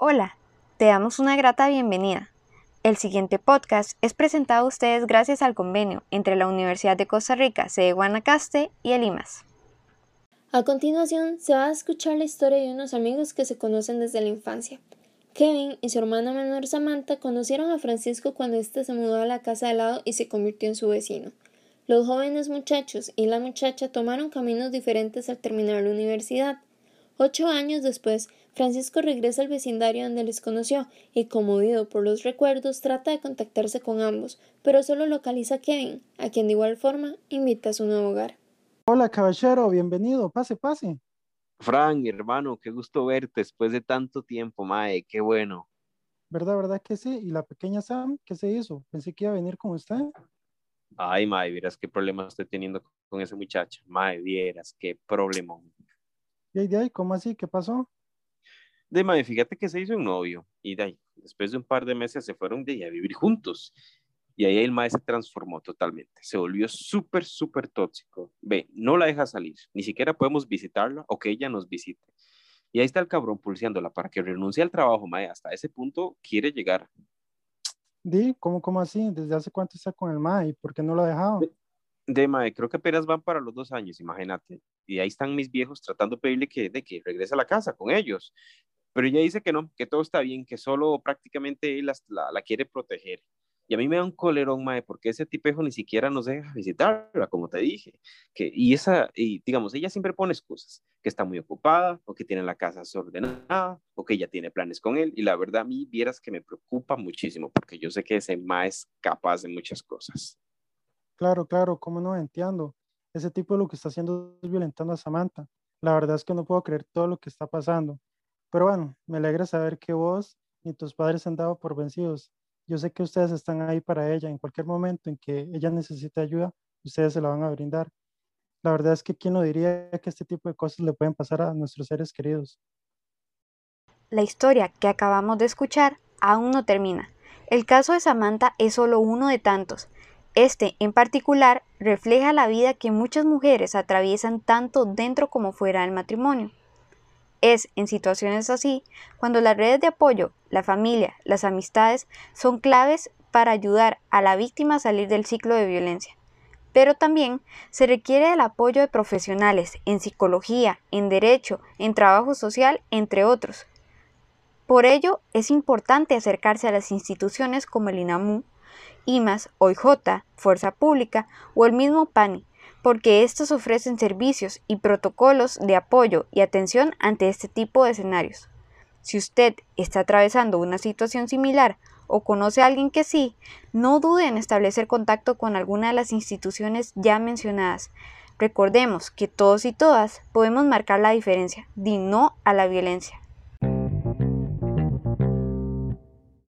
Hola, te damos una grata bienvenida. El siguiente podcast es presentado a ustedes gracias al convenio entre la Universidad de Costa Rica, sede Guanacaste, y el IMAS. A continuación, se va a escuchar la historia de unos amigos que se conocen desde la infancia. Kevin y su hermana menor Samantha conocieron a Francisco cuando éste se mudó a la casa de lado y se convirtió en su vecino. Los jóvenes muchachos y la muchacha tomaron caminos diferentes al terminar la universidad. Ocho años después, Francisco regresa al vecindario donde les conoció y, conmovido por los recuerdos, trata de contactarse con ambos, pero solo localiza a Kevin, a quien de igual forma invita a su nuevo hogar. Hola, caballero, bienvenido, pase, pase. Fran, hermano, qué gusto verte después de tanto tiempo, mae, qué bueno. ¿Verdad, verdad que sí? ¿Y la pequeña Sam, qué se hizo? Pensé que iba a venir con usted. Ay, mae, vieras qué problema estoy teniendo con esa muchacha. Mae, vieras qué problema. ¿Y ahí, de ahí, cómo así? ¿Qué pasó? De mae, fíjate que se hizo un novio y de ahí, después de un par de meses se fueron de ahí a vivir juntos. Y ahí el mae se transformó totalmente, se volvió súper, súper tóxico. Ve, no la deja salir, ni siquiera podemos visitarla o que ella nos visite. Y ahí está el cabrón pulseándola para que renuncie al trabajo, mae, hasta ese punto quiere llegar. Di, ¿cómo, cómo así? ¿Desde hace cuánto está con el mae? ¿Y por qué no lo ha dejado? De mae, creo que apenas van para los dos años, imagínate. Y ahí están mis viejos tratando de pedirle que, de que regrese a la casa con ellos. Pero ella dice que no, que todo está bien, que solo prácticamente él la, la quiere proteger. Y a mí me da un colerón, mae, porque ese tipejo ni siquiera nos deja visitarla, como te dije. Que, y esa, y digamos, ella siempre pone excusas, que está muy ocupada, o que tiene la casa desordenada, o que ella tiene planes con él. Y la verdad, a mí vieras que me preocupa muchísimo, porque yo sé que ese mae es capaz de muchas cosas. Claro, claro, ¿cómo no entiendo? Ese tipo lo que está haciendo es violentando a Samantha. La verdad es que no puedo creer todo lo que está pasando. Pero bueno, me alegra saber que vos y tus padres han dado por vencidos. Yo sé que ustedes están ahí para ella. En cualquier momento en que ella necesite ayuda, ustedes se la van a brindar. La verdad es que quién no diría que este tipo de cosas le pueden pasar a nuestros seres queridos. La historia que acabamos de escuchar aún no termina. El caso de Samantha es solo uno de tantos. Este, en particular, refleja la vida que muchas mujeres atraviesan tanto dentro como fuera del matrimonio. Es en situaciones así cuando las redes de apoyo, la familia, las amistades son claves para ayudar a la víctima a salir del ciclo de violencia. Pero también se requiere el apoyo de profesionales en psicología, en derecho, en trabajo social, entre otros. Por ello, es importante acercarse a las instituciones como el INAMU, IMAS, OIJ, Fuerza Pública o el mismo PANI, porque estos ofrecen servicios y protocolos de apoyo y atención ante este tipo de escenarios. Si usted está atravesando una situación similar o conoce a alguien que sí, no dude en establecer contacto con alguna de las instituciones ya mencionadas. Recordemos que todos y todas podemos marcar la diferencia, di no a la violencia.